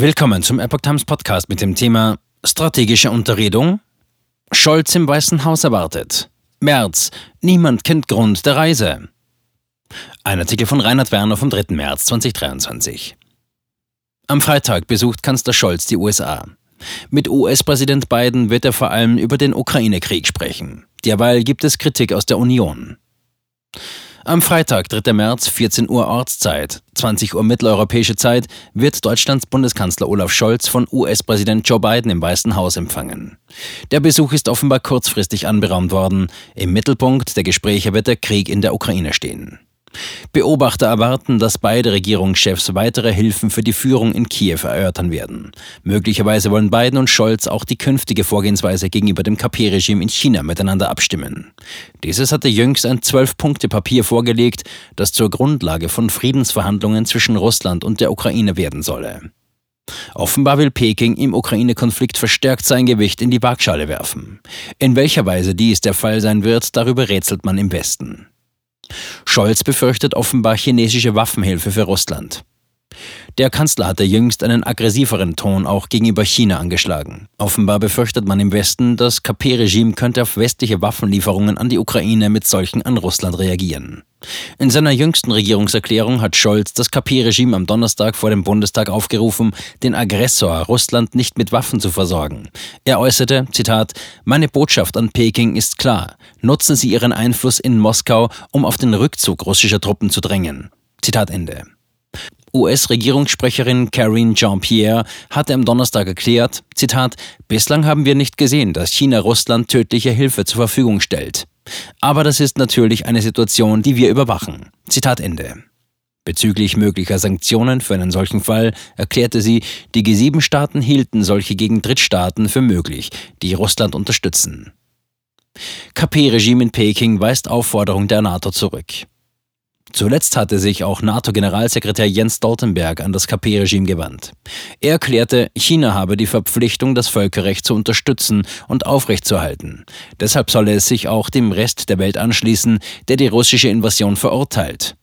Willkommen zum Epoch Times Podcast mit dem Thema Strategische Unterredung. Scholz im Weißen Haus erwartet. März. Niemand kennt Grund der Reise. Ein Artikel von Reinhard Werner vom 3. März 2023. Am Freitag besucht Kanzler Scholz die USA. Mit US-Präsident Biden wird er vor allem über den Ukraine-Krieg sprechen. Derweil gibt es Kritik aus der Union. Am Freitag, 3. März, 14 Uhr Ortszeit, 20 Uhr mitteleuropäische Zeit, wird Deutschlands Bundeskanzler Olaf Scholz von US-Präsident Joe Biden im Weißen Haus empfangen. Der Besuch ist offenbar kurzfristig anberaumt worden. Im Mittelpunkt der Gespräche wird der Krieg in der Ukraine stehen. Beobachter erwarten, dass beide Regierungschefs weitere Hilfen für die Führung in Kiew erörtern werden. Möglicherweise wollen Biden und Scholz auch die künftige Vorgehensweise gegenüber dem KP-Regime in China miteinander abstimmen. Dieses hatte jüngst ein Zwölf-Punkte-Papier vorgelegt, das zur Grundlage von Friedensverhandlungen zwischen Russland und der Ukraine werden solle. Offenbar will Peking im Ukraine-Konflikt verstärkt sein Gewicht in die Waagschale werfen. In welcher Weise dies der Fall sein wird, darüber rätselt man im Westen. Scholz befürchtet offenbar chinesische Waffenhilfe für Russland. Der Kanzler hatte jüngst einen aggressiveren Ton auch gegenüber China angeschlagen. Offenbar befürchtet man im Westen, das KP-Regime könnte auf westliche Waffenlieferungen an die Ukraine mit solchen an Russland reagieren. In seiner jüngsten Regierungserklärung hat Scholz das KP-Regime am Donnerstag vor dem Bundestag aufgerufen, den Aggressor Russland nicht mit Waffen zu versorgen. Er äußerte, Zitat, Meine Botschaft an Peking ist klar. Nutzen Sie Ihren Einfluss in Moskau, um auf den Rückzug russischer Truppen zu drängen. Zitat Ende. US-Regierungssprecherin Karine Jean-Pierre hatte am Donnerstag erklärt, Zitat, Bislang haben wir nicht gesehen, dass China Russland tödliche Hilfe zur Verfügung stellt. Aber das ist natürlich eine Situation, die wir überwachen. Zitat Ende. Bezüglich möglicher Sanktionen für einen solchen Fall erklärte sie, die G7-Staaten hielten solche gegen Drittstaaten für möglich, die Russland unterstützen. KP-Regime in Peking weist Aufforderung der NATO zurück. Zuletzt hatte sich auch NATO-Generalsekretär Jens Stoltenberg an das KP-Regime gewandt. Er erklärte, China habe die Verpflichtung, das Völkerrecht zu unterstützen und aufrechtzuerhalten. Deshalb solle es sich auch dem Rest der Welt anschließen, der die russische Invasion verurteilt.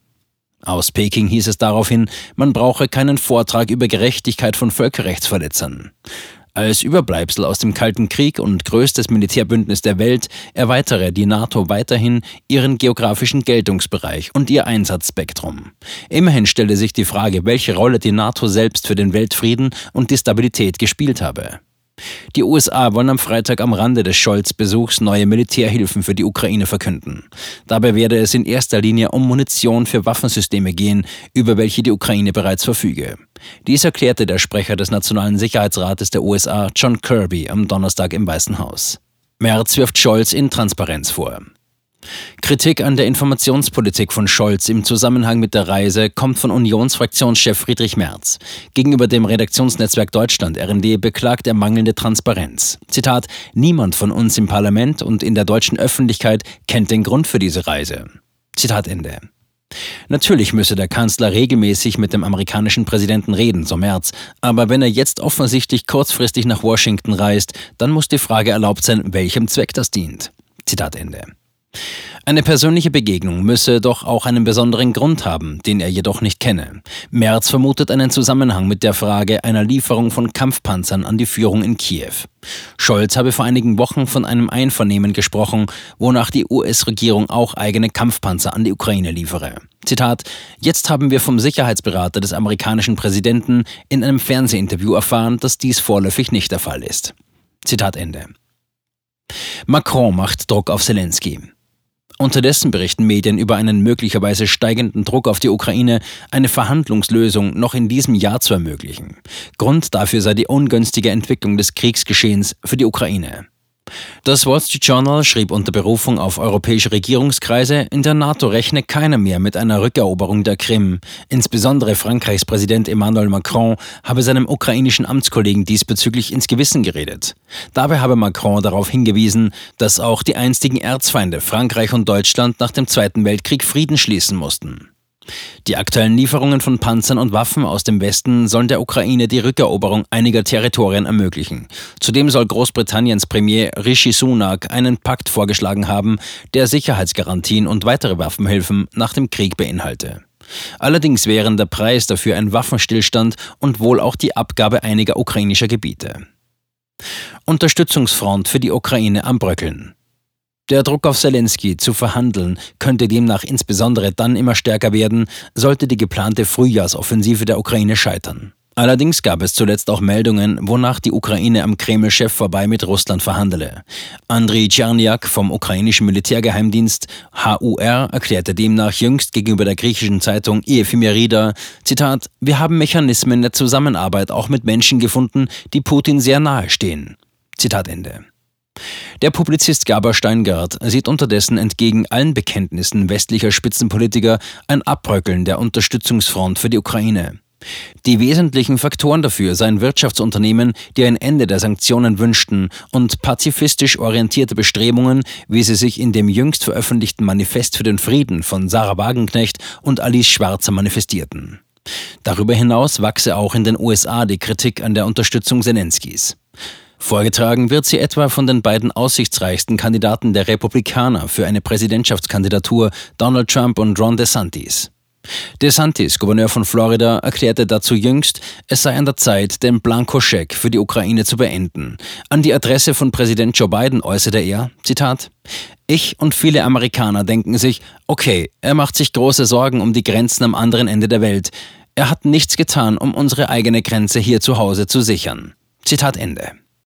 Aus Peking hieß es daraufhin, man brauche keinen Vortrag über Gerechtigkeit von Völkerrechtsverletzern. Als Überbleibsel aus dem Kalten Krieg und größtes Militärbündnis der Welt erweitere die NATO weiterhin ihren geografischen Geltungsbereich und ihr Einsatzspektrum. Immerhin stelle sich die Frage, welche Rolle die NATO selbst für den Weltfrieden und die Stabilität gespielt habe. Die USA wollen am Freitag am Rande des Scholz-Besuchs neue Militärhilfen für die Ukraine verkünden. Dabei werde es in erster Linie um Munition für Waffensysteme gehen, über welche die Ukraine bereits verfüge. Dies erklärte der Sprecher des Nationalen Sicherheitsrates der USA, John Kirby, am Donnerstag im Weißen Haus. Merz wirft Scholz Intransparenz vor. Kritik an der Informationspolitik von Scholz im Zusammenhang mit der Reise kommt von Unionsfraktionschef Friedrich Merz. Gegenüber dem Redaktionsnetzwerk Deutschland RND beklagt er mangelnde Transparenz. Zitat: Niemand von uns im Parlament und in der deutschen Öffentlichkeit kennt den Grund für diese Reise. Zitat Ende. Natürlich müsse der Kanzler regelmäßig mit dem amerikanischen Präsidenten reden, so Merz. Aber wenn er jetzt offensichtlich kurzfristig nach Washington reist, dann muss die Frage erlaubt sein, welchem Zweck das dient. Zitat Ende. Eine persönliche Begegnung müsse doch auch einen besonderen Grund haben, den er jedoch nicht kenne. Merz vermutet einen Zusammenhang mit der Frage einer Lieferung von Kampfpanzern an die Führung in Kiew. Scholz habe vor einigen Wochen von einem Einvernehmen gesprochen, wonach die US-Regierung auch eigene Kampfpanzer an die Ukraine liefere. Zitat: Jetzt haben wir vom Sicherheitsberater des amerikanischen Präsidenten in einem Fernsehinterview erfahren, dass dies vorläufig nicht der Fall ist. Zitat Ende. Macron macht Druck auf Zelensky. Unterdessen berichten Medien über einen möglicherweise steigenden Druck auf die Ukraine, eine Verhandlungslösung noch in diesem Jahr zu ermöglichen. Grund dafür sei die ungünstige Entwicklung des Kriegsgeschehens für die Ukraine. Das Wall Street Journal schrieb unter Berufung auf europäische Regierungskreise, in der NATO rechne keiner mehr mit einer Rückeroberung der Krim. Insbesondere Frankreichs Präsident Emmanuel Macron habe seinem ukrainischen Amtskollegen diesbezüglich ins Gewissen geredet. Dabei habe Macron darauf hingewiesen, dass auch die einstigen Erzfeinde Frankreich und Deutschland nach dem Zweiten Weltkrieg Frieden schließen mussten. Die aktuellen Lieferungen von Panzern und Waffen aus dem Westen sollen der Ukraine die Rückeroberung einiger Territorien ermöglichen. Zudem soll Großbritanniens Premier Rishi Sunak einen Pakt vorgeschlagen haben, der Sicherheitsgarantien und weitere Waffenhilfen nach dem Krieg beinhalte. Allerdings wären der Preis dafür ein Waffenstillstand und wohl auch die Abgabe einiger ukrainischer Gebiete. Unterstützungsfront für die Ukraine am Bröckeln. Der Druck auf Zelensky zu verhandeln könnte demnach insbesondere dann immer stärker werden, sollte die geplante Frühjahrsoffensive der Ukraine scheitern. Allerdings gab es zuletzt auch Meldungen, wonach die Ukraine am Kreml-Chef vorbei mit Russland verhandele. Andriy Czerniak vom ukrainischen Militärgeheimdienst HUR erklärte demnach jüngst gegenüber der griechischen Zeitung Efemerida, Zitat, wir haben Mechanismen der Zusammenarbeit auch mit Menschen gefunden, die Putin sehr nahe stehen. Zitat Ende. Der Publizist Gabor Steingart sieht unterdessen entgegen allen Bekenntnissen westlicher Spitzenpolitiker ein Abbröckeln der Unterstützungsfront für die Ukraine. Die wesentlichen Faktoren dafür seien Wirtschaftsunternehmen, die ein Ende der Sanktionen wünschten, und pazifistisch orientierte Bestrebungen, wie sie sich in dem jüngst veröffentlichten Manifest für den Frieden von Sarah Wagenknecht und Alice Schwarzer manifestierten. Darüber hinaus wachse auch in den USA die Kritik an der Unterstützung Zelenskis. Vorgetragen wird sie etwa von den beiden aussichtsreichsten Kandidaten der Republikaner für eine Präsidentschaftskandidatur, Donald Trump und Ron DeSantis. DeSantis, Gouverneur von Florida, erklärte dazu jüngst, es sei an der Zeit, den Blankoscheck für die Ukraine zu beenden. An die Adresse von Präsident Joe Biden äußerte er, Zitat, ich und viele Amerikaner denken sich, okay, er macht sich große Sorgen um die Grenzen am anderen Ende der Welt. Er hat nichts getan, um unsere eigene Grenze hier zu Hause zu sichern. Zitat Ende.